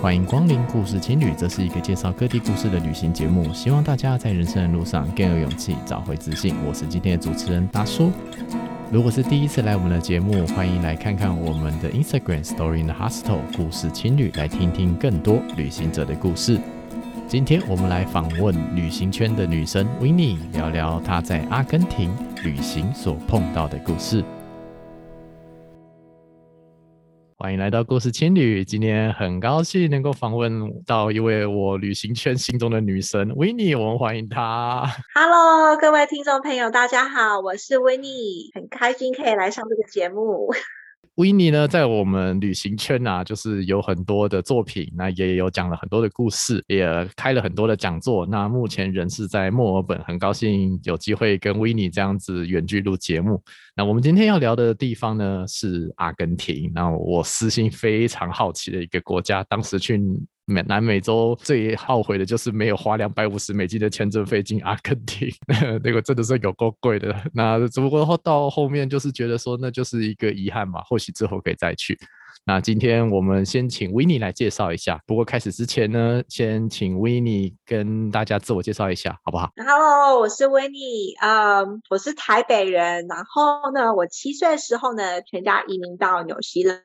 欢迎光临故事情侣，这是一个介绍各地故事的旅行节目，希望大家在人生的路上更有勇气，找回自信。我是今天的主持人大叔。如果是第一次来我们的节目，欢迎来看看我们的 Instagram Story in the Hostel 故事情侣，来听听更多旅行者的故事。今天我们来访问旅行圈的女神 Winnie，聊聊她在阿根廷旅行所碰到的故事。欢迎来到故事青旅，今天很高兴能够访问到一位我旅行圈心中的女神 Winnie，我们欢迎她。Hello，各位听众朋友，大家好，我是 Winnie，很开心可以来上这个节目。维尼呢，在我们旅行圈啊，就是有很多的作品，那也有讲了很多的故事，也开了很多的讲座。那目前人是在墨尔本，很高兴有机会跟维尼这样子远距录节目。那我们今天要聊的地方呢，是阿根廷。那我私心非常好奇的一个国家，当时去。美南美洲最后悔的就是没有花两百五十美金的签证费进阿根廷，那个真的是有够贵的。那只不过到后面就是觉得说，那就是一个遗憾嘛，或许之后可以再去。那今天我们先请 w i n n e 来介绍一下。不过开始之前呢，先请 w i n n e 跟大家自我介绍一下，好不好？Hello，我是 w i n n e 嗯、我是台北人。然后呢，我七岁的时候呢，全家移民到纽西兰，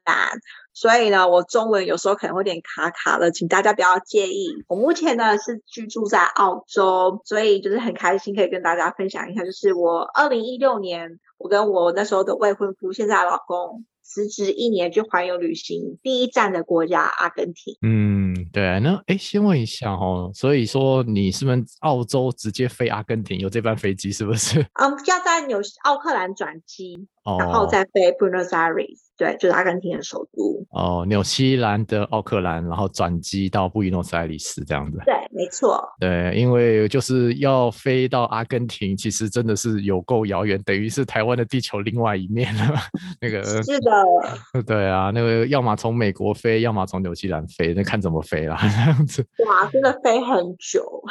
所以呢，我中文有时候可能会有点卡卡的，请大家不要介意。我目前呢是居住在澳洲，所以就是很开心可以跟大家分享一下，就是我二零一六年，我跟我那时候的未婚夫，现在老公。辞职一年去环游旅行，第一站的国家阿根廷。嗯，对啊，那哎，先问一下哦，所以说你是不是澳洲直接飞阿根廷，有这班飞机是不是？嗯，要在纽奥克兰转机。然后再飞 Buenos Aires，对，就是阿根廷的首都。哦，纽西兰的奥克兰，然后转机到布宜诺斯艾利斯这样子。对，没错。对，因为就是要飞到阿根廷，其实真的是有够遥远，等于是台湾的地球另外一面了。那个是的。对啊，那个要么从美国飞，要么从纽西兰飞，那看怎么飞啦，这样子。哇，真的飞很久。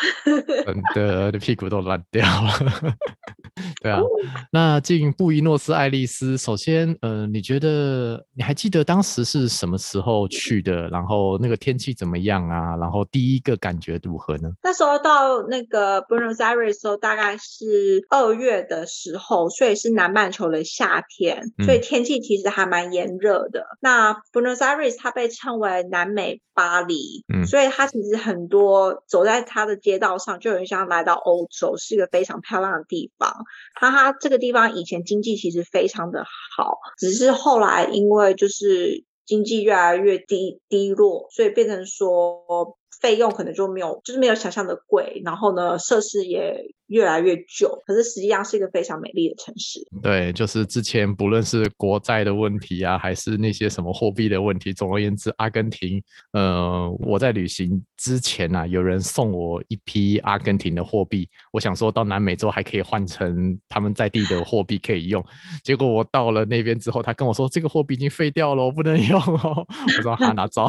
真的，屁股都烂掉了。对啊，那进布宜诺斯艾利斯，首先，呃，你觉得你还记得当时是什么时候去的？然后那个天气怎么样啊？然后第一个感觉如何呢？那时候到那个 Buenos Aires 的时候，大概是二月的时候，所以是南半球的夏天，所以天气其实还蛮炎热的。嗯、那 Buenos Aires 它被称为南美巴黎，嗯，所以它其实很多走在它的街道上，就有点像来到欧洲，是一个非常漂亮的地方。哈哈这个地方以前经济其实非常的好，只是后来因为就是经济越来越低低落，所以变成说费用可能就没有，就是没有想象的贵，然后呢，设施也。越来越久，可是实际上是一个非常美丽的城市。对，就是之前不论是国债的问题啊，还是那些什么货币的问题，总而言之，阿根廷，呃，我在旅行之前啊，有人送我一批阿根廷的货币，我想说到南美洲还可以换成他们在地的货币可以用，结果我到了那边之后，他跟我说这个货币已经废掉了，我不能用哦。我说哈，哪招？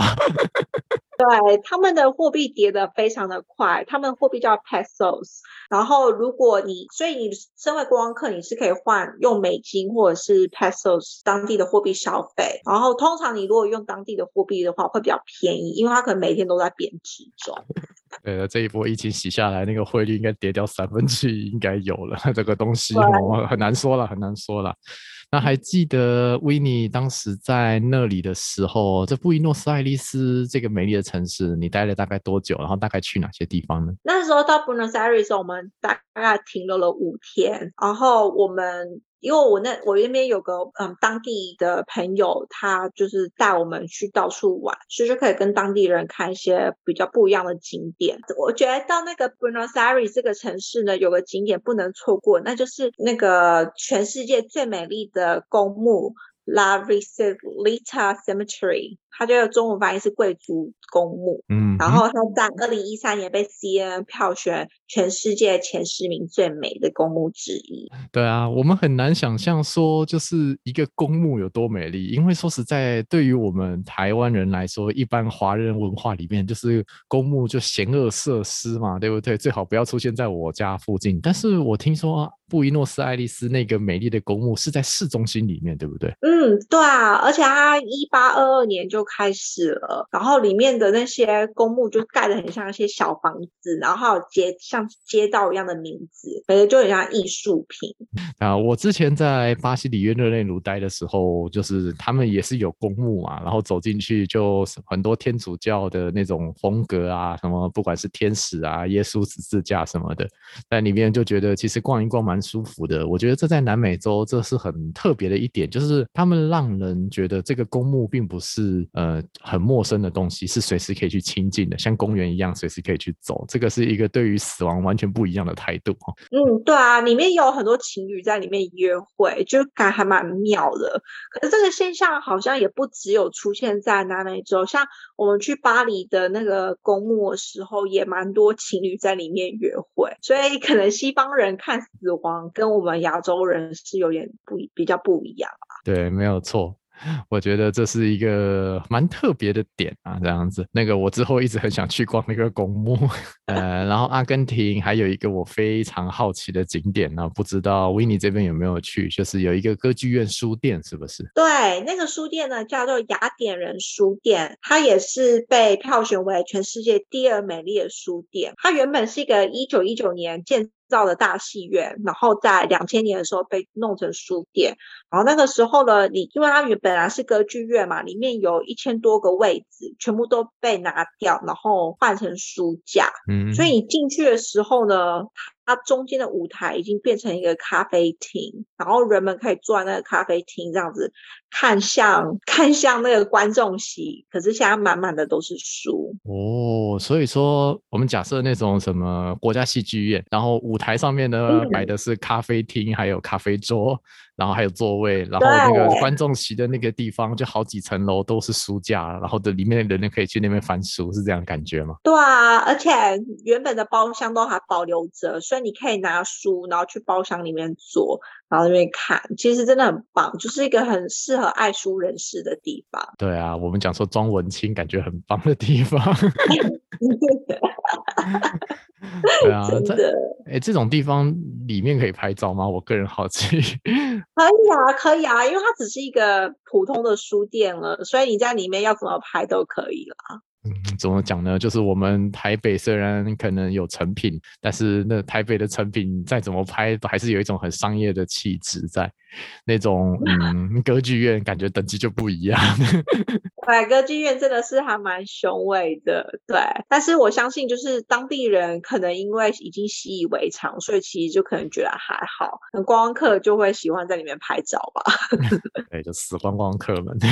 对，他们的货币跌得非常的快，他们货币叫 pesos。然后如果你，所以你身为观光客，你是可以换用美金或者是 pesos 当地的货币消费。然后通常你如果用当地的货币的话，会比较便宜，因为它可能每天都在贬值中。对，这一波疫情洗下来，那个汇率应该跌掉三分之一，应该有了。这个东西很难说了，很难说了。那还记得 Winnie 当时在那里的时候，在布宜诺斯艾利斯这个美丽的城市，你待了大概多久？然后大概去哪些地方呢？那时候到布宜诺斯艾利斯，我们大概停留了五天，然后我们。因为我那我那边有个嗯当地的朋友，他就是带我们去到处玩，所以就可以跟当地人看一些比较不一样的景点。我觉得到那个 Buenos Aires 这个城市呢，有个景点不能错过，那就是那个全世界最美丽的公墓 ——La Risolita Cemetery。它就有中文翻译是贵族公墓，嗯，然后它在二零一三年被 CNN 票选全世界前十名最美的公墓之一。对啊，我们很难想象说就是一个公墓有多美丽，因为说实在，对于我们台湾人来说，一般华人文化里面就是公墓就嫌恶设施嘛，对不对？最好不要出现在我家附近。但是我听说布宜诺斯艾利斯那个美丽的公墓是在市中心里面，对不对？嗯，对啊，而且它一八二二年就就开始了，然后里面的那些公墓就盖得很像一些小房子，然后还有街像街道一样的名字，感觉就很像艺术品。啊，我之前在巴西里约热内卢待的时候，就是他们也是有公墓嘛，然后走进去就很多天主教的那种风格啊，什么不管是天使啊、耶稣十字架什么的，在里面就觉得其实逛一逛蛮舒服的。我觉得这在南美洲这是很特别的一点，就是他们让人觉得这个公墓并不是呃很陌生的东西，是随时可以去亲近的，像公园一样随时可以去走。这个是一个对于死亡完全不一样的态度。嗯，对啊，里面有很多情侣在里面约会，就感觉还蛮妙的。可是这个现象好像也不只有出现在南美洲，像我们去巴黎的那个公墓的时候，也蛮多情侣在里面约会。所以可能西方人看死亡跟我们亚洲人是有点不比较不一样吧。对，没有错。我觉得这是一个蛮特别的点啊，这样子。那个我之后一直很想去逛那个公墓，呃，然后阿根廷还有一个我非常好奇的景点呢，不知道 Winnie 这边有没有去？就是有一个歌剧院书店，是不是？对，那个书店呢叫做雅典人书店，它也是被票选为全世界第二美丽的书店。它原本是一个一九一九年建造的大戏院，然后在两千年的时候被弄成书店。然后那个时候呢，你因为它原本来是歌剧院嘛，里面有一千多个位置，全部都被拿掉，然后换成书架。嗯，所以你进去的时候呢，它中间的舞台已经变成一个咖啡厅，然后人们可以坐在那个咖啡厅这样子看向看向那个观众席，可是现在满满的都是书哦。所以说，我们假设那种什么国家戏剧院，然后舞台上面呢摆的是咖啡厅，还有咖啡桌。然后还有座位，然后那个观众席的那个地方就好几层楼都是书架，然后的里面的人可以去那边翻书，是这样感觉吗？对啊，而且原本的包厢都还保留着，所以你可以拿书，然后去包厢里面坐，然后那边看，其实真的很棒，就是一个很适合爱书人士的地方。对啊，我们讲说装文青，感觉很棒的地方。对啊，真的。哎，这种地方里面可以拍照吗？我个人好奇。可以啊，可以啊，因为它只是一个普通的书店了，所以你在里面要怎么拍都可以了。嗯，怎么讲呢？就是我们台北虽然可能有成品，但是那台北的成品再怎么拍，都还是有一种很商业的气质在。那种 嗯，歌剧院感觉等级就不一样。对，歌剧院真的是还蛮雄伟的。对，但是我相信，就是当地人可能因为已经习以为常，所以其实就可能觉得还好。观光客就会喜欢在里面拍照吧。对，就死观光客们。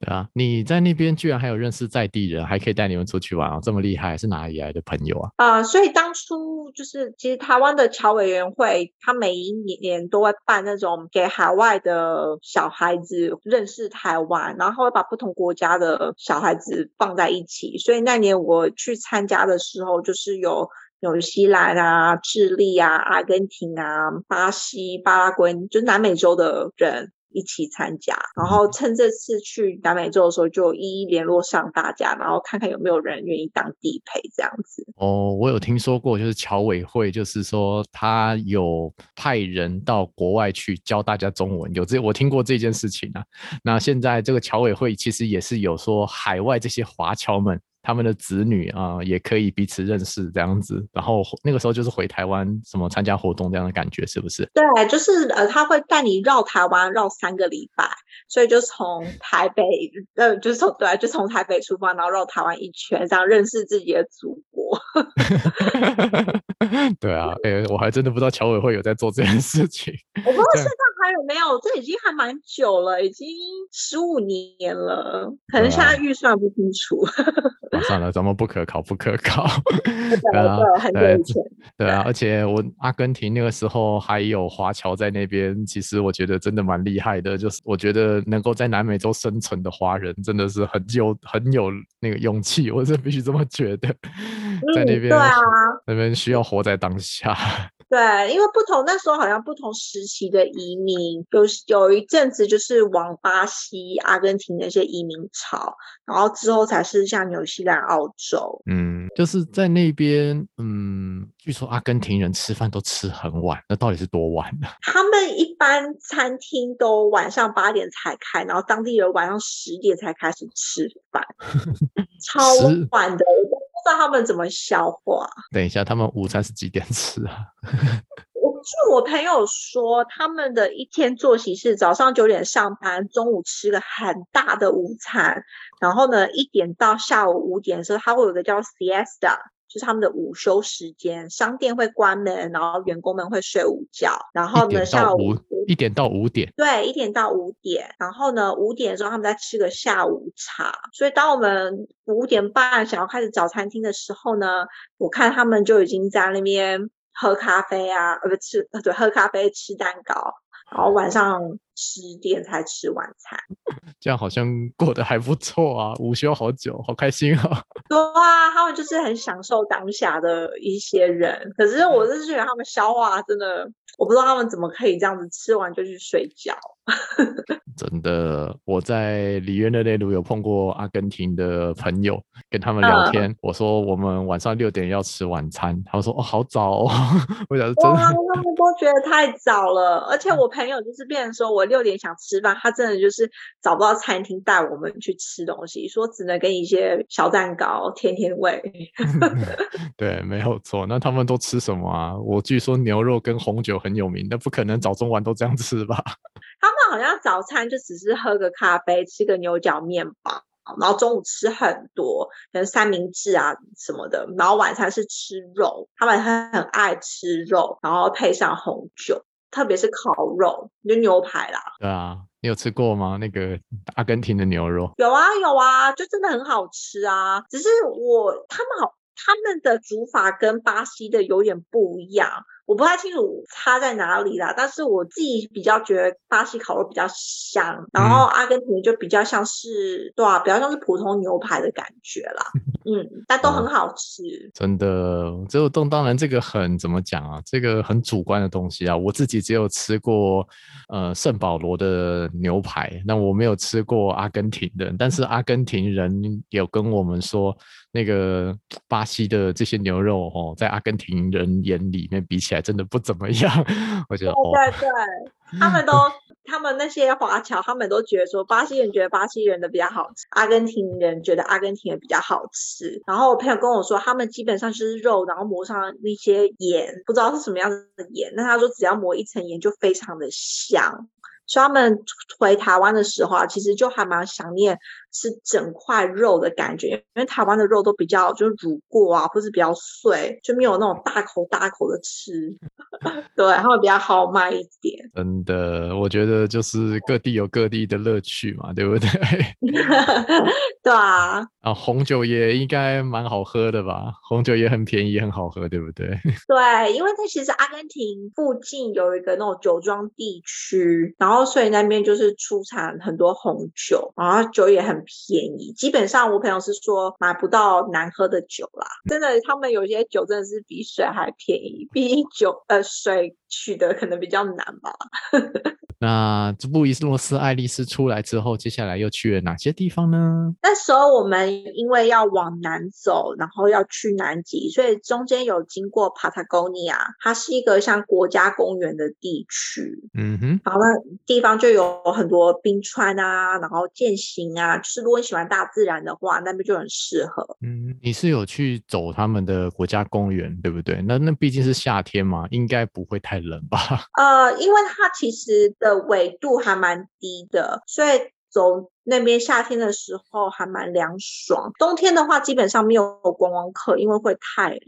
对啊，你在那边居然还有认识在地人，还可以带你们出去玩啊，这么厉害，是哪里来的朋友啊？啊、呃，所以当初就是其实台湾的侨委员会，他每一年都会办那种给海外的小孩子认是台湾，然后会把不同国家的小孩子放在一起。所以那年我去参加的时候，就是有纽西兰啊、智利啊、阿根廷啊、巴西、巴拉圭，就是南美洲的人。一起参加，然后趁这次去南美洲的时候，就一一联络上大家，然后看看有没有人愿意当地陪这样子。哦，我有听说过，就是侨委会，就是说他有派人到国外去教大家中文，有这我听过这件事情啊。那现在这个侨委会其实也是有说海外这些华侨们。他们的子女啊、呃，也可以彼此认识这样子，然后那个时候就是回台湾什么参加活动这样的感觉，是不是？对，就是呃，他会带你绕台湾绕三个礼拜，所以就从 台北呃，就是从对，就从台北出发，然后绕台湾一圈，这样认识自己的祖国。对啊，哎、欸，我还真的不知道侨委会有在做这件事情。我不知道现在还有没有，这已经还蛮久了，已经十五年了，可能现在预算不清楚。算了，咱们不可考，不可考。对啊，对，对啊，而且我阿根廷那个时候还有华侨在那边，其实我觉得真的蛮厉害的。就是我觉得能够在南美洲生存的华人，真的是很有很有那个勇气，我是必须这么觉得。在那边，对啊，那边需要活在当下。对，因为不同那时候好像不同时期的移民，有有一阵子就是往巴西、阿根廷那些移民潮，然后之后才是像纽西兰、澳洲。嗯，就是在那边，嗯，据说阿根廷人吃饭都吃很晚，那到底是多晚呢？他们一般餐厅都晚上八点才开，然后当地人晚上十点才开始吃饭，超晚的。不知道他们怎么消化？等一下，他们午餐是几点吃啊？我据我朋友说，他们的一天作息是早上九点上班，中午吃个很大的午餐，然后呢，一点到下午五点的时候，他会有个叫 siesta。就是他们的午休时间，商店会关门，然后员工们会睡午觉。然后呢，下午一点到五点，对，一点到五点。然后呢，五点的时候他们在吃个下午茶。所以当我们五点半想要开始找餐厅的时候呢，我看他们就已经在那边喝咖啡啊，呃，不吃，对，喝咖啡吃蛋糕。然后晚上十点才吃晚餐，这样好像过得还不错啊！午休好久，好开心啊！对啊，他们就是很享受当下的一些人。可是我是觉得他们消化真的，我不知道他们怎么可以这样子吃完就去睡觉。真的，我在里约热内卢有碰过阿根廷的朋友，跟他们聊天。嗯、我说我们晚上六点要吃晚餐，他说哦好早哦。我想真的，哇，他们都觉得太早了。而且我朋友就是变成说我六点想吃饭，他真的就是找不到餐厅带我们去吃东西，说只能给你一些小蛋糕填填胃。对，没有错。那他们都吃什么啊？我据说牛肉跟红酒很有名，但不可能早中晚都这样吃吧？他们好像早餐就只是喝个咖啡，吃个牛角面包，然后中午吃很多，可能三明治啊什么的，然后晚餐是吃肉，他们很很爱吃肉，然后配上红酒，特别是烤肉，就牛排啦。对啊，你有吃过吗？那个阿根廷的牛肉？有啊有啊，就真的很好吃啊。只是我他们好，他们的煮法跟巴西的有点不一样。我不太清楚差在哪里啦，但是我自己比较觉得巴西烤肉比较香，然后阿根廷就比较像是，对啊，比较像是普通牛排的感觉啦，嗯，但都很好吃。哦、真的，这个东当然这个很怎么讲啊？这个很主观的东西啊。我自己只有吃过呃圣保罗的牛排，那我没有吃过阿根廷的，但是阿根廷人有跟我们说。那个巴西的这些牛肉哦，在阿根廷人眼里面比起来，真的不怎么样。我觉得，哦，对对，他们都，他们那些华侨，他们都觉得说，巴西人觉得巴西人的比较好吃，阿根廷人觉得阿根廷人比较好吃。然后我朋友跟我说，他们基本上就是肉，然后抹上那些盐，不知道是什么样的盐。那他说，只要抹一层盐，就非常的香。所以他们回台湾的时候啊，其实就还蛮想念吃整块肉的感觉，因为台湾的肉都比较就是煮过啊，或是比较碎，就没有那种大口大口的吃。对，他们比较好卖一点。真的，我觉得就是各地有各地的乐趣嘛，对不对？对啊。啊，红酒也应该蛮好喝的吧？红酒也很便宜，很好喝，对不对？对，因为它其实阿根廷附近有一个那种酒庄地区，然后。所以那边就是出产很多红酒，然后酒也很便宜。基本上我朋友是说买不到难喝的酒啦，真的，他们有些酒真的是比水还便宜，比酒呃水取得可能比较难吧。那这部《伊洛斯爱丽丝》出来之后，接下来又去了哪些地方呢？那时候我们因为要往南走，然后要去南极，所以中间有经过 Patagonia，它是一个像国家公园的地区。嗯哼，然后那地方就有很多冰川啊，然后健行啊，就是如果你喜欢大自然的话，那边就很适合。嗯，你是有去走他们的国家公园，对不对？那那毕竟是夏天嘛，应该不会太冷吧？呃，因为它其实的纬度还蛮低的，所以走那边夏天的时候还蛮凉爽。冬天的话，基本上没有观光客，因为会太冷。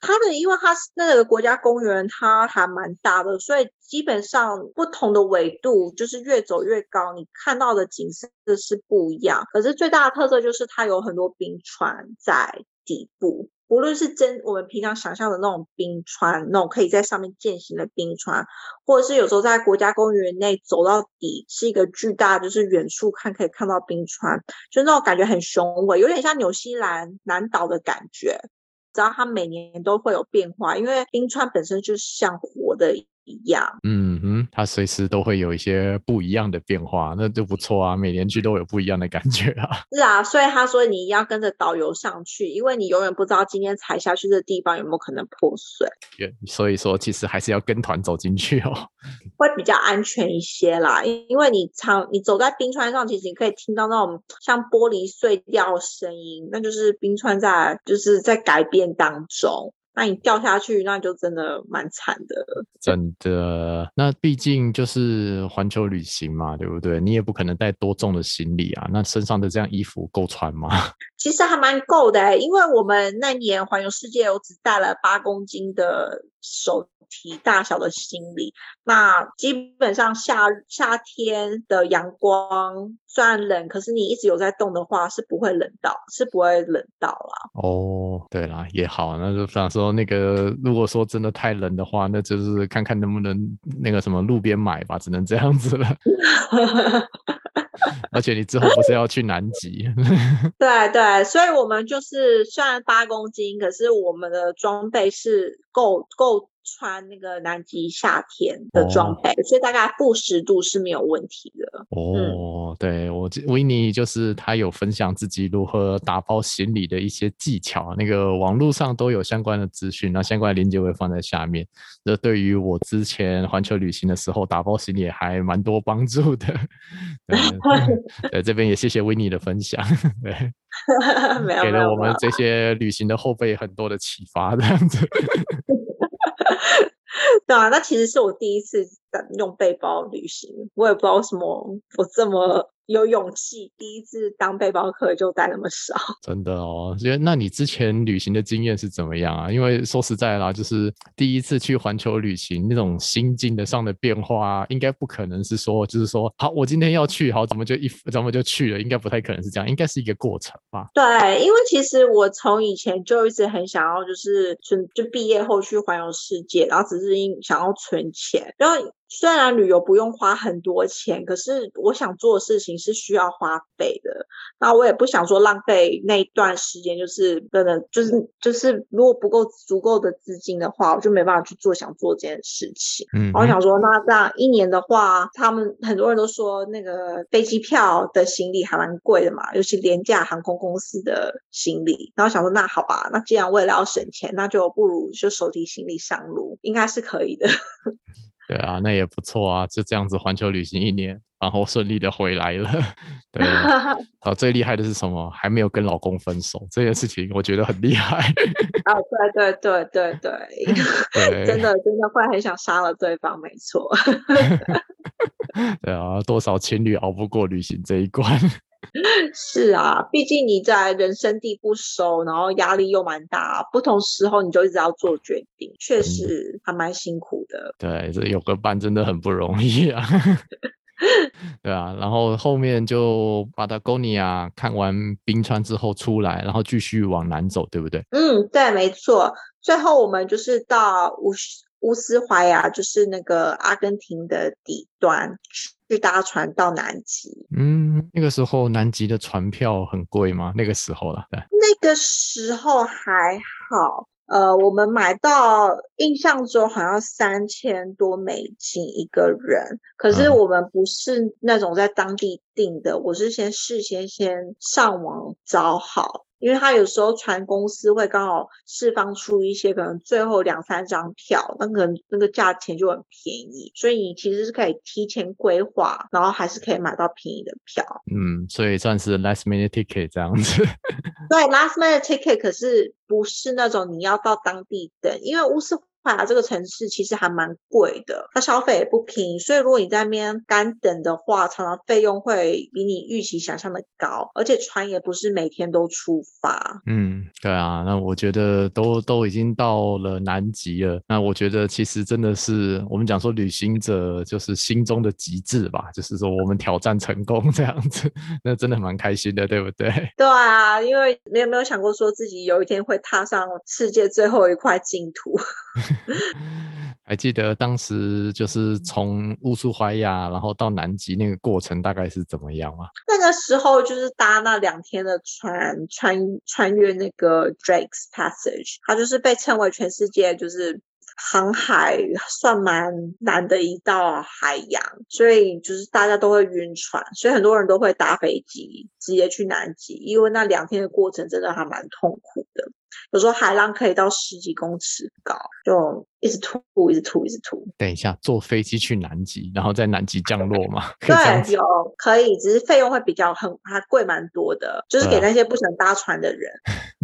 它的，因为它是那个国家公园，它还蛮大的，所以基本上不同的纬度，就是越走越高，你看到的景色是不一样。可是最大的特色就是它有很多冰川在底部。无论是真我们平常想象的那种冰川，那种可以在上面健行的冰川，或者是有时候在国家公园内走到底是一个巨大，就是远处看可以看到冰川，就那种感觉很雄伟，有点像纽西兰南岛的感觉。知道它每年都会有变化，因为冰川本身就像活的一样。嗯哼，它随时都会有一些不一样的变化，那就不错啊。每年去都有不一样的感觉啊。是啊，所以他说你要跟着导游上去，因为你永远不知道今天踩下去的地方有没有可能破碎。所以说，其实还是要跟团走进去哦，会比较安全一些啦。因为你常你走在冰川上，其实你可以听到那种像玻璃碎掉的声音，那就是冰川在就是在改变当中。那你掉下去，那就真的蛮惨的。真的，那毕竟就是环球旅行嘛，对不对？你也不可能带多重的行李啊。那身上的这样衣服够穿吗？其实还蛮够的欸，因为我们那年环游世界，我只带了八公斤的手提大小的行李。那基本上夏夏天的阳光虽然冷，可是你一直有在动的话，是不会冷到，是不会冷到啦。哦，对啦，也好，那就想说那个，如果说真的太冷的话，那就是看看能不能那个什么路边买吧，只能这样子了。而且你之后不是要去南极？对对，所以我们就是虽然八公斤，可是我们的装备是够够。穿那个南极夏天的装备，哦、所以大概负十度是没有问题的。哦，嗯、对我维尼就是他有分享自己如何打包行李的一些技巧，那个网络上都有相关的资讯，那相关的链接会放在下面。这对于我之前环球旅行的时候打包行李还蛮多帮助的。对，这边也谢谢维尼的分享，对，给了我们这些旅行的后辈很多的启发，这样子。对啊，那其实是我第一次用背包旅行，我也不知道什么我这么。有勇气，第一次当背包客就带那么少，真的哦。因为那你之前旅行的经验是怎么样啊？因为说实在啦，就是第一次去环球旅行，那种心境的上的变化，应该不可能是说，就是说，好，我今天要去，好，怎么就一，怎么就去了？应该不太可能是这样，应该是一个过程吧？对，因为其实我从以前就一直很想要，就是存，就毕业后去环游世界，然后只是因想要存钱，然后。虽然旅游不用花很多钱，可是我想做的事情是需要花费的。那我也不想说浪费那一段时间，就是真的，就是就是，如果不够足够的资金的话，我就没办法去做想做这件事情。嗯，我想说，那这样一年的话，他们很多人都说那个飞机票的行李还蛮贵的嘛，尤其廉价航空公司的行李。然后想说，那好吧，那既然为了要省钱，那就不如就手提行李上路，应该是可以的。对啊，那也不错啊，就这样子环球旅行一年，然后顺利的回来了。对啊，啊，最厉害的是什么？还没有跟老公分手，这件事情我觉得很厉害。啊，对对对对对，对真的真的会很想杀了对方，没错。对啊，多少情侣熬不过旅行这一关。是啊，毕竟你在人生地不熟，然后压力又蛮大，不同时候你就一直要做决定，确实还蛮辛苦的。对，这有个伴真的很不容易啊。对啊，然后后面就巴达哥尼亚看完冰川之后出来，然后继续往南走，对不对？嗯，对，没错。最后我们就是到乌乌斯怀亚，就是那个阿根廷的底端。去搭船到南极，嗯，那个时候南极的船票很贵吗？那个时候了，对，那个时候还好，呃，我们买到印象中好像三千多美金一个人，可是我们不是那种在当地订的，嗯、我是先事先先上网找好。因为他有时候船公司会刚好释放出一些可能最后两三张票，那个那个价钱就很便宜，所以你其实是可以提前规划，然后还是可以买到便宜的票。嗯，所以算是 last minute ticket 这样子。对，last minute ticket 可是不是那种你要到当地等，因为乌斯。啊，这个城市其实还蛮贵的，它消费也不平，所以如果你在那边干等的话，常常费用会比你预期想象的高，而且船也不是每天都出发。嗯，对啊，那我觉得都都已经到了南极了，那我觉得其实真的是我们讲说旅行者就是心中的极致吧，就是说我们挑战成功这样子，那真的蛮开心的，对不对？对啊，因为你有没有想过说自己有一天会踏上世界最后一块净土？还记得当时就是从乌苏怀亚然后到南极那个过程大概是怎么样吗？那个时候就是搭那两天的船，穿穿越那个 Drake's Passage，它就是被称为全世界就是。航海算蛮难的一道海洋，所以就是大家都会晕船，所以很多人都会搭飞机直接去南极，因为那两天的过程真的还蛮痛苦的。有时候海浪可以到十几公尺高，就一直吐，一直吐，一直吐。等一下，坐飞机去南极，然后在南极降落吗？对，有可以，只是费用会比较很还贵蛮多的，就是给那些不想搭船的人。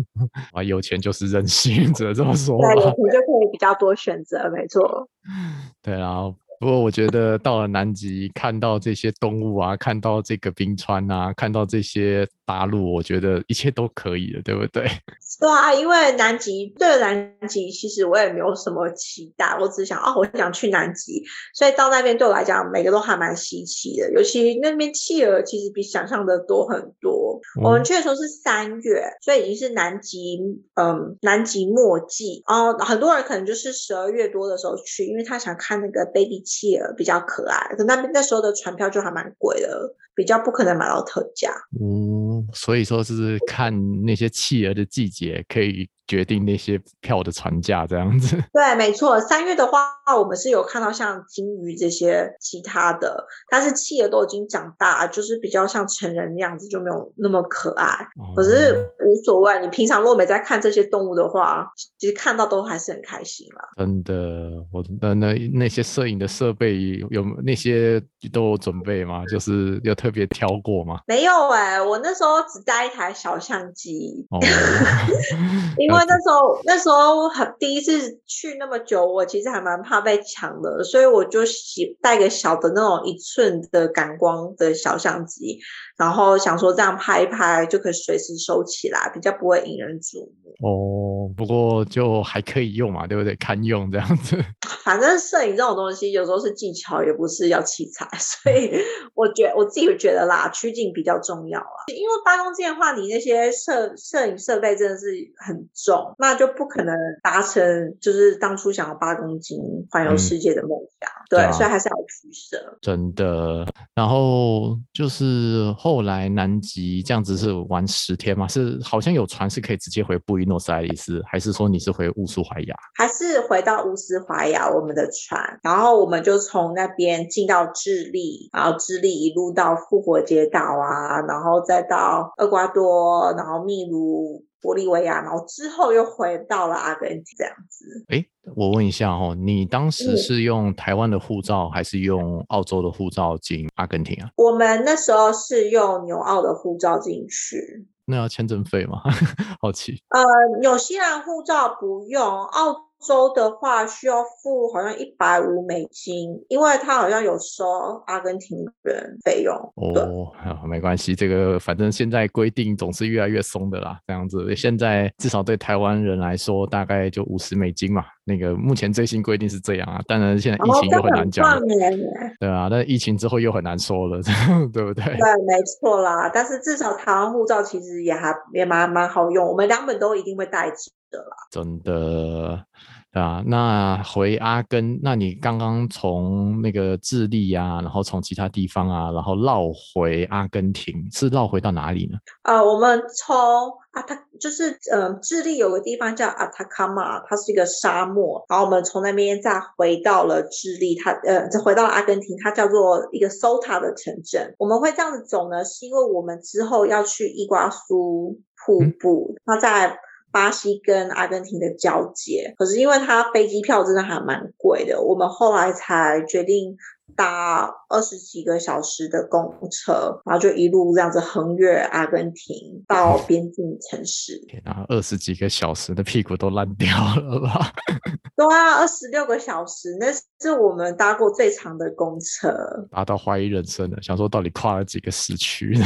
啊，有钱就是任性，只能这么说。对，有钱就可以比较多选择，没错。对啊。不过我觉得到了南极，看到这些动物啊，看到这个冰川啊，看到这些大陆，我觉得一切都可以了，对不对？对啊，因为南极对南极其实我也没有什么期待，我只想哦，我想去南极，所以到那边对我来讲，每个都还蛮稀奇的。尤其那边企鹅其实比想象的多很多。嗯、我们去的时候是三月，所以已经是南极嗯南极末季，哦很多人可能就是十二月多的时候去，因为他想看那个 baby。企鹅比较可爱，可那边那时候的船票就还蛮贵的，比较不可能买到特价。嗯，所以说是看那些企鹅的季节可以。决定那些票的船价这样子，对，没错。三月的话，我们是有看到像金鱼这些其他的，但是企鹅都已经长大，就是比较像成人那样子，就没有那么可爱。哦、可是无所谓，你平常如果没在看这些动物的话，其实看到都还是很开心啦。真的，我的那那些摄影的设备有那些都有准备吗？就是有特别挑过吗？没有哎、欸，我那时候只带一台小相机，哦、因为。那时候，那时候很第一次去那么久，我其实还蛮怕被抢的，所以我就喜带个小的那种一寸的感光的小相机，然后想说这样拍一拍就可以随时收起来，比较不会引人注目。哦，不过就还可以用嘛，对不对？堪用这样子。反正摄影这种东西有时候是技巧，也不是要器材，所以我觉我自己觉得啦，取景比较重要啊。因为八公斤的话，你那些摄摄影设备真的是很重。那就不可能达成，就是当初想要八公斤环游世界的梦想。嗯、对，对啊、所以还是要取舍。真的。然后就是后来南极这样子是玩十天吗？是好像有船是可以直接回布宜诺斯艾利斯，还是说你是回乌苏怀亚？还是回到乌斯怀亚我们的船，然后我们就从那边进到智利，然后智利一路到复活节岛啊，然后再到厄瓜多，然后秘鲁。玻利维亚，然后之后又回到了阿根廷，这样子。哎，我问一下哦，你当时是用台湾的护照，还是用澳洲的护照进阿根廷啊？我们那时候是用纽澳的护照进去。那要签证费吗？好奇。呃，纽西兰护照不用，澳。收的话需要付好像一百五美金，因为他好像有收阿根廷人费用。哦，没关系，这个反正现在规定总是越来越松的啦，这样子。现在至少对台湾人来说，大概就五十美金嘛。那个目前最新规定是这样啊，当然现在疫情又很难讲。哦，对啊，但疫情之后又很难说了，对不对？对，没错啦。但是至少台湾护照其实也还也蛮蛮好用，我们两本都一定会带着的啦。真的。啊，那回阿根，那你刚刚从那个智利啊，然后从其他地方啊，然后绕回阿根廷，是绕回到哪里呢？呃，我们从阿塔，就是呃，智利有个地方叫阿塔卡马，它是一个沙漠，然后我们从那边再回到了智利，它呃，再回到阿根廷，它叫做一个苏塔的城镇。我们会这样子走呢，是因为我们之后要去伊瓜苏瀑布，嗯、它在。巴西跟阿根廷的交接，可是因为它飞机票真的还蛮贵的，我们后来才决定搭二十几个小时的公车，然后就一路这样子横越阿根廷到 边境城市。天啊，二十几个小时的屁股都烂掉了吧？对啊，二十六个小时，那是我们搭过最长的公车，搭到怀疑人生了，想说到底跨了几个时区？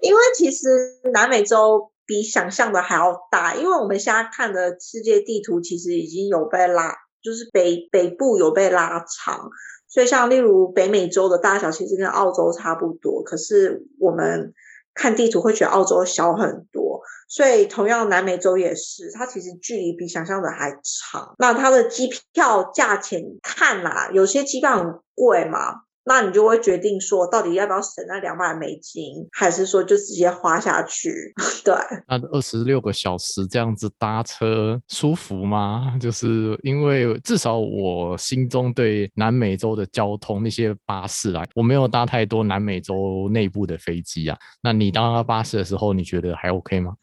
因为其实南美洲。比想象的还要大，因为我们现在看的世界地图其实已经有被拉，就是北北部有被拉长，所以像例如北美洲的大小其实跟澳洲差不多，可是我们看地图会觉得澳洲小很多。所以同样南美洲也是，它其实距离比想象的还长。那它的机票价钱看啦，有些机票很贵嘛。那你就会决定说，到底要不要省那两百美金，还是说就直接花下去？对，那二十六个小时这样子搭车舒服吗？就是因为至少我心中对南美洲的交通那些巴士啊，我没有搭太多南美洲内部的飞机啊。那你搭巴士的时候，你觉得还 OK 吗？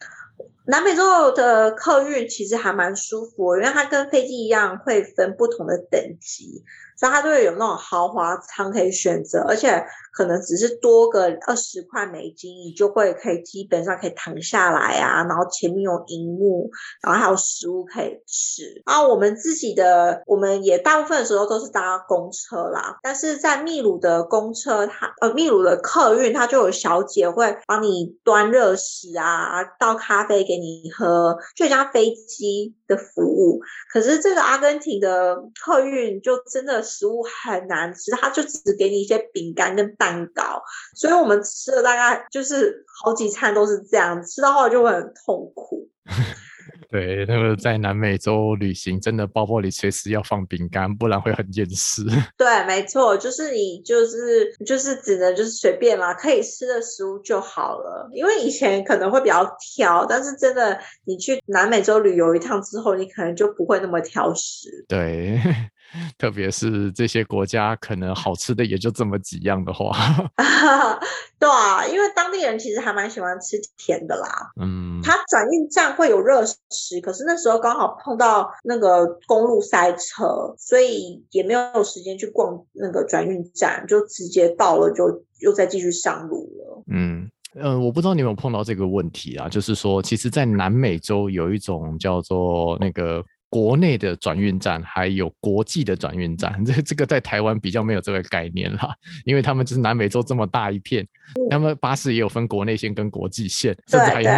南美洲的客运其实还蛮舒服，因为它跟飞机一样会分不同的等级。所以它就会有那种豪华舱可以选择，而且可能只是多个二十块美金，你就会可以基本上可以躺下来啊，然后前面有荧幕，然后还有食物可以吃。然后我们自己的，我们也大部分的时候都是搭公车啦，但是在秘鲁的公车，它呃秘鲁的客运，它就有小姐会帮你端热食啊，倒咖啡给你喝，就像飞机服务。可是这个阿根廷的客运就真的。食物很难吃，他就只给你一些饼干跟蛋糕，所以我们吃了大概就是好几餐都是这样，吃到后来就会很痛苦。对，那个在南美洲旅行，真的包包里随时要放饼干，不然会很厌食。对，没错，就是你就是就是只能就是随便啦，可以吃的食物就好了。因为以前可能会比较挑，但是真的你去南美洲旅游一趟之后，你可能就不会那么挑食。对。特别是这些国家，可能好吃的也就这么几样的话，对啊，因为当地人其实还蛮喜欢吃甜的啦。嗯，他转运站会有热食，可是那时候刚好碰到那个公路塞车，所以也没有时间去逛那个转运站，就直接到了就又再继续上路了。嗯嗯、呃，我不知道你有没有碰到这个问题啊，就是说，其实，在南美洲有一种叫做那个。国内的转运站还有国际的转运站，这这个在台湾比较没有这个概念啦，因为他们就是南美洲这么大一片，他们巴士也有分国内线跟国际线，甚至还有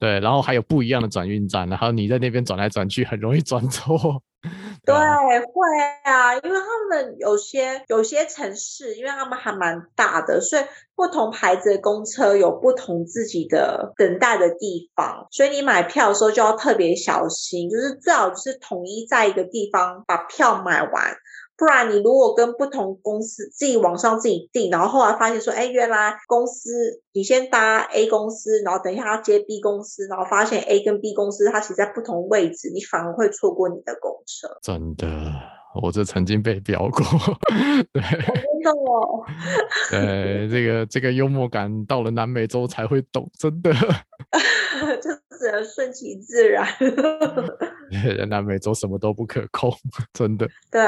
对，然后还有不一样的转运站，然后你在那边转来转去，很容易转错。对，会啊，因为他们有些有些城市，因为他们还蛮大的，所以不同牌子的公车有不同自己的等待的地方，所以你买票的时候就要特别小心，就是最好就是统一在一个地方把票买完。不然，你如果跟不同公司自己网上自己订，然后后来发现说，哎，原来公司你先搭 A 公司，然后等一下要接 B 公司，然后发现 A 跟 B 公司它其实在不同位置，你反而会错过你的公车。真的，我这曾经被飙过。对，真的哦。对，这个这个幽默感到了南美洲才会懂，真的。只能顺其自然。在南美洲什么都不可控，真的。对，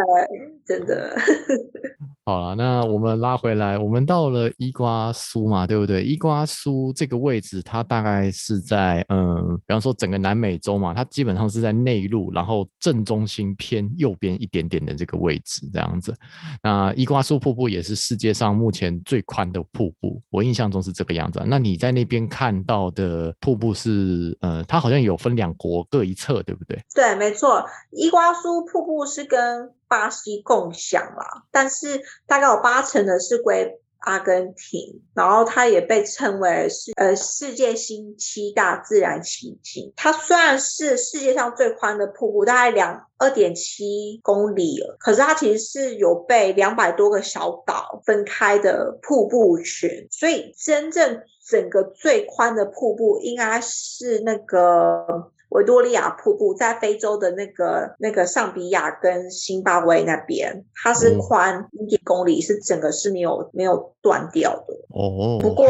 真的。好了，那我们拉回来，我们到了伊瓜苏嘛，对不对？伊瓜苏这个位置，它大概是在嗯，比方说整个南美洲嘛，它基本上是在内陆，然后正中心偏右边一点点的这个位置，这样子。那伊瓜苏瀑布也是世界上目前最宽的瀑布，我印象中是这个样子。那你在那边看到的瀑布是，呃，它好像有分两国各一侧，对不对？对，没错，伊瓜苏瀑布是跟巴西共享啦，但是大概有八成的是归阿根廷，然后它也被称为是呃世界新七大自然奇景。它虽然是世界上最宽的瀑布，大概两二点七公里，可是它其实是有被两百多个小岛分开的瀑布群，所以真正整个最宽的瀑布应该是那个。维多利亚瀑布在非洲的那个那个上比亚跟辛巴威那边，它是宽一点公里，是整个是没有没有断掉的。哦，不过。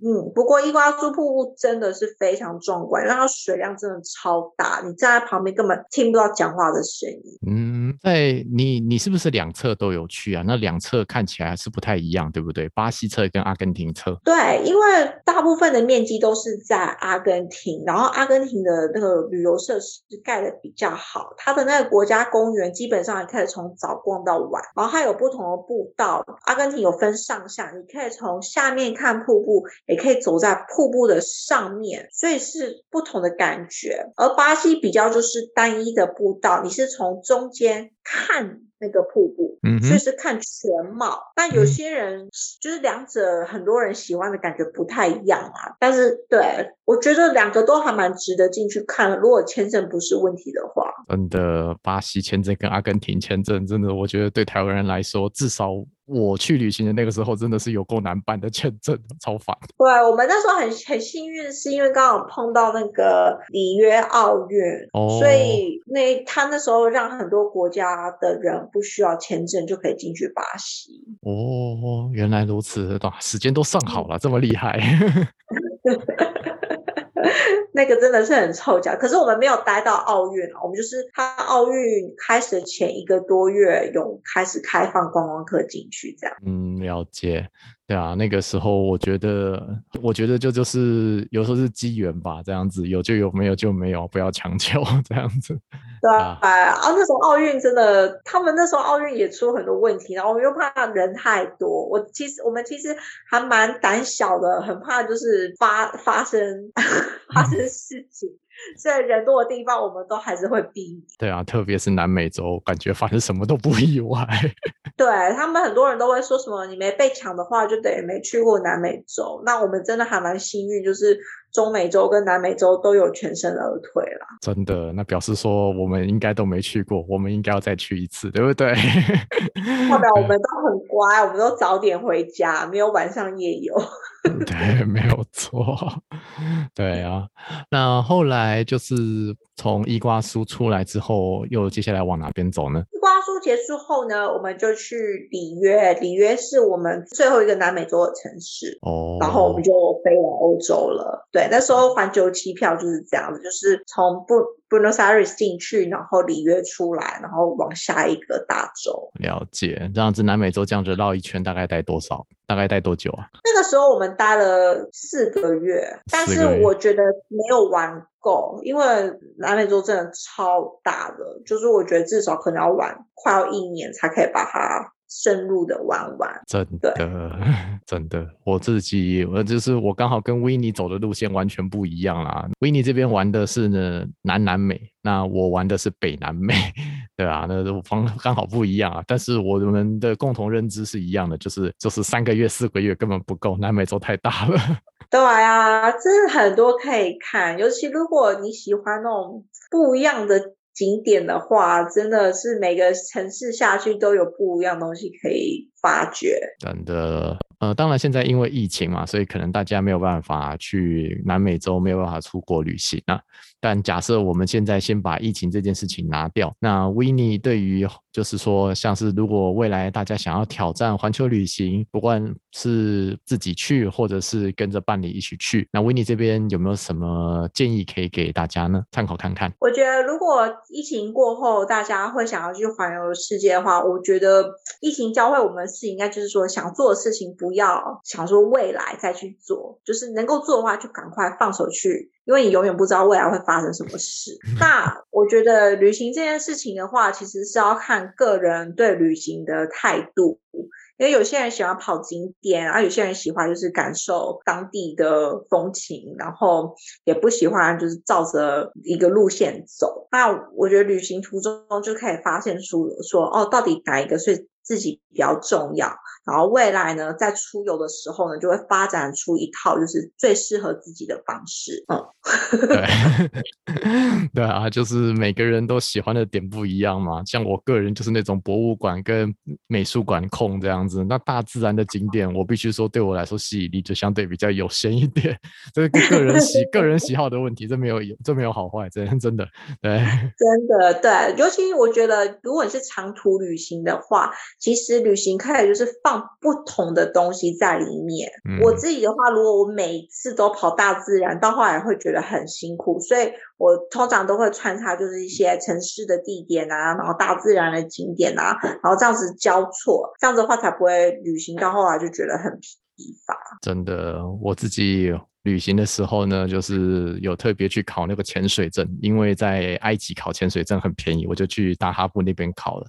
嗯，不过伊瓜苏瀑布真的是非常壮观，因为它水量真的超大，你站在旁边根本听不到讲话的声音。嗯，在你你是不是两侧都有去啊？那两侧看起来是不太一样，对不对？巴西侧跟阿根廷侧。对，因为大部分的面积都是在阿根廷，然后阿根廷的那个旅游设施盖得比较好，它的那个国家公园基本上可以从早逛到晚，然后它有不同的步道。阿根廷有分上下，你可以从下面看瀑布。也可以走在瀑布的上面，所以是不同的感觉。而巴西比较就是单一的步道，你是从中间看那个瀑布，嗯，所以是看全貌。但有些人就是两者，很多人喜欢的感觉不太一样啊。但是对，我觉得两个都还蛮值得进去看。如果签证不是问题的话，真的，巴西签证跟阿根廷签证，真的，我觉得对台湾人来说，至少。我去旅行的那个时候，真的是有够难办的签证，超烦。对，我们那时候很很幸运，是因为刚好碰到那个里约奥运，哦、所以那他那时候让很多国家的人不需要签证就可以进去巴西。哦，原来如此，时间都算好了，嗯、这么厉害。那个真的是很凑巧，可是我们没有待到奥运，我们就是他奥运开始前一个多月有开始开放观光客进去这样。嗯，了解。对啊，那个时候我觉得，我觉得就就是有时候是机缘吧，这样子有就有，没有就没有，不要强求 这样子。对啊，啊，那时候奥运真的，他们那时候奥运也出很多问题，然后我们又怕人太多。我其实我们其实还蛮胆小的，很怕就是发发生 发生 事情。所以人多的地方，我们都还是会避免。对啊，特别是南美洲，感觉发生什么都不意外。对，他们很多人都会说什么，你没被抢的话，就等于没去过南美洲。那我们真的还蛮幸运，就是中美洲跟南美洲都有全身而退了。真的，那表示说我们应该都没去过，我们应该要再去一次，对不对？代表我们都很乖，我们都早点回家，没有晚上夜游。对，没有错。对啊，那后来就是从伊瓜苏出来之后，又接下来往哪边走呢？伊瓜苏结束后呢，我们就去里约。里约是我们最后一个南美洲的城市哦，然后我们就飞往欧洲了。对，那时候环球机票就是这样子，就是从布 Buenos Aires 进去，然后里约出来，然后往下一个大洲。了解，这样子南美洲这样子绕一圈，大概待多少？大概待多久啊？那个时候我们待了四个月，但是我觉得没有玩够，因为南美洲真的超大的，就是我觉得至少可能要玩快要一年才可以把它。深入的玩玩，真的，真的，我自己，我就是我刚好跟维尼走的路线完全不一样啦。维尼这边玩的是呢南南美，那我玩的是北南美，对啊，那方刚好不一样啊。但是我们的共同认知是一样的，就是就是三个月四个月根本不够，南美洲太大了。对啊，真的很多可以看，尤其如果你喜欢那种不一样的。景点的话，真的是每个城市下去都有不一样东西可以发掘。真的，呃，当然现在因为疫情嘛，所以可能大家没有办法去南美洲，没有办法出国旅行啊。但假设我们现在先把疫情这件事情拿掉，那 Winnie 对于就是说，像是如果未来大家想要挑战环球旅行，不管是自己去或者是跟着伴侣一起去，那 Winnie 这边有没有什么建议可以给大家呢？参考看看。我觉得如果疫情过后大家会想要去环游世界的话，我觉得疫情教会我们的事情应该就是说，想做的事情不要想说未来再去做，就是能够做的话就赶快放手去。因为你永远不知道未来会发生什么事。那我觉得旅行这件事情的话，其实是要看个人对旅行的态度。因为有些人喜欢跑景点，然后有些人喜欢就是感受当地的风情，然后也不喜欢就是照着一个路线走。那我觉得旅行途中就可以发现出说，哦，到底哪一个是自己比较重要？然后未来呢，在出游的时候呢，就会发展出一套就是最适合自己的方式。嗯，对，对啊，就是每个人都喜欢的点不一样嘛。像我个人就是那种博物馆跟美术馆控这样子。那大自然的景点，我必须说对我来说吸引力就相对比较有限一点。这是个人喜个人喜好的问题，这没有这没有好坏，真真的对。真的对，尤其我觉得，如果你是长途旅行的话，其实旅行开始就是放。不同的东西在里面。嗯。我自己的话，如果我每次都跑大自然，到后来会觉得很辛苦，所以我通常都会穿插就是一些城市的地点啊，然后大自然的景点啊，然后这样子交错，这样子的话才不会旅行到后来就觉得很疲乏。真的，我自己旅行的时候呢，就是有特别去考那个潜水证，因为在埃及考潜水证很便宜，我就去大哈布那边考了。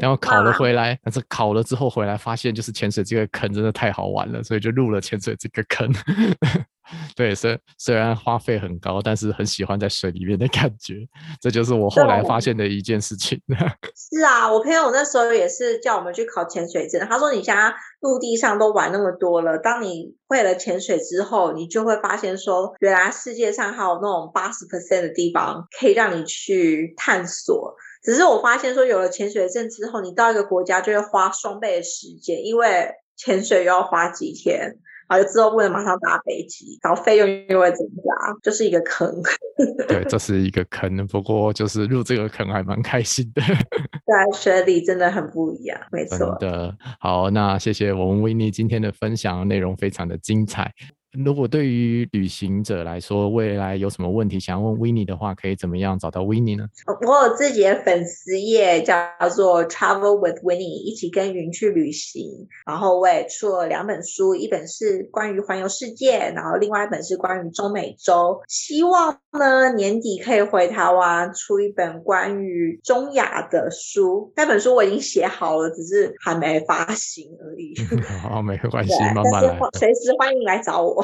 然后考了回来，但是考了之后回来发现，就是潜水这个坑真的太好玩了，所以就入了潜水这个坑。对，虽虽然花费很高，但是很喜欢在水里面的感觉，这就是我后来发现的一件事情。是啊，我朋友那时候也是叫我们去考潜水证，他说你现在陆地上都玩那么多了，当你会了潜水之后，你就会发现说，原来世界上还有那种八十 percent 的地方可以让你去探索。只是我发现说，有了潜水证之后，你到一个国家就会花双倍的时间，因为潜水又要花几天。好，之后不能马上搭飞机，然后费用又会增加，就是一个坑。对，这是一个坑。不过就是入这个坑还蛮开心的。在水里真的很不一样，没错。真的。好，那谢谢我们 Winnie 今天的分享，内容非常的精彩。如果对于旅行者来说，未来有什么问题想要问 Winnie 的话，可以怎么样找到 Winnie 呢？我有自己的粉丝页叫做 Travel with Winnie，一起跟云去旅行。然后我也出了两本书，一本是关于环游世界，然后另外一本是关于中美洲。希望呢年底可以回台湾出一本关于中亚的书。那本书我已经写好了，只是还没发行而已。好，没关系，慢慢来。随时欢迎来找我。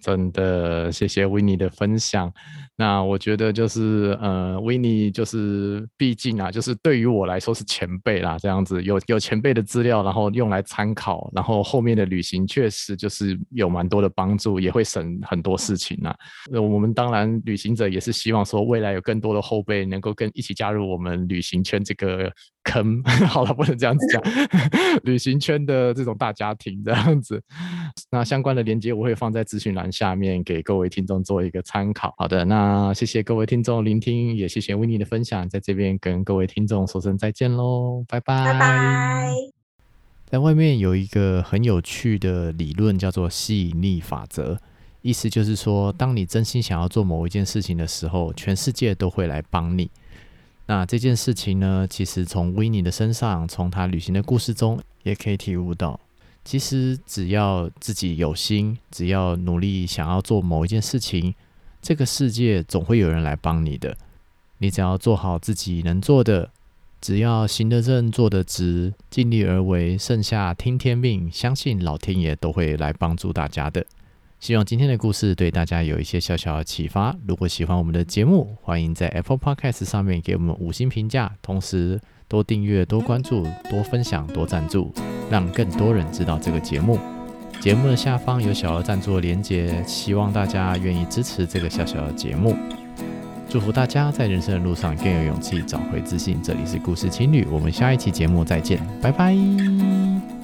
真的，谢谢 Winnie 的分享。那我觉得就是，呃，Winnie 就是，毕竟啊，就是对于我来说是前辈啦，这样子有有前辈的资料，然后用来参考，然后后面的旅行确实就是有蛮多的帮助，也会省很多事情啊。我们当然旅行者也是希望说，未来有更多的后辈能够跟一起加入我们旅行圈这个坑。好了，不能这样子讲，旅行圈的这种大家庭这样子。那相关的链接我会放在资讯栏下面，给各位听众做一个参考。好的，那谢谢各位听众聆听，也谢谢 Winnie 的分享，在这边跟各位听众说声再见喽，拜拜。拜拜。在外面有一个很有趣的理论，叫做吸引力法则，意思就是说，当你真心想要做某一件事情的时候，全世界都会来帮你。那这件事情呢，其实从 Winnie 的身上，从他旅行的故事中，也可以体悟到。其实只要自己有心，只要努力想要做某一件事情，这个世界总会有人来帮你的。你只要做好自己能做的，只要行得正、坐得直、尽力而为，剩下听天命，相信老天爷都会来帮助大家的。希望今天的故事对大家有一些小小的启发。如果喜欢我们的节目，欢迎在 Apple Podcast 上面给我们五星评价，同时多订阅、多关注、多分享、多赞助。让更多人知道这个节目。节目的下方有小额赞助的连结，希望大家愿意支持这个小小的节目。祝福大家在人生的路上更有勇气，找回自信。这里是故事情侣，我们下一期节目再见，拜拜。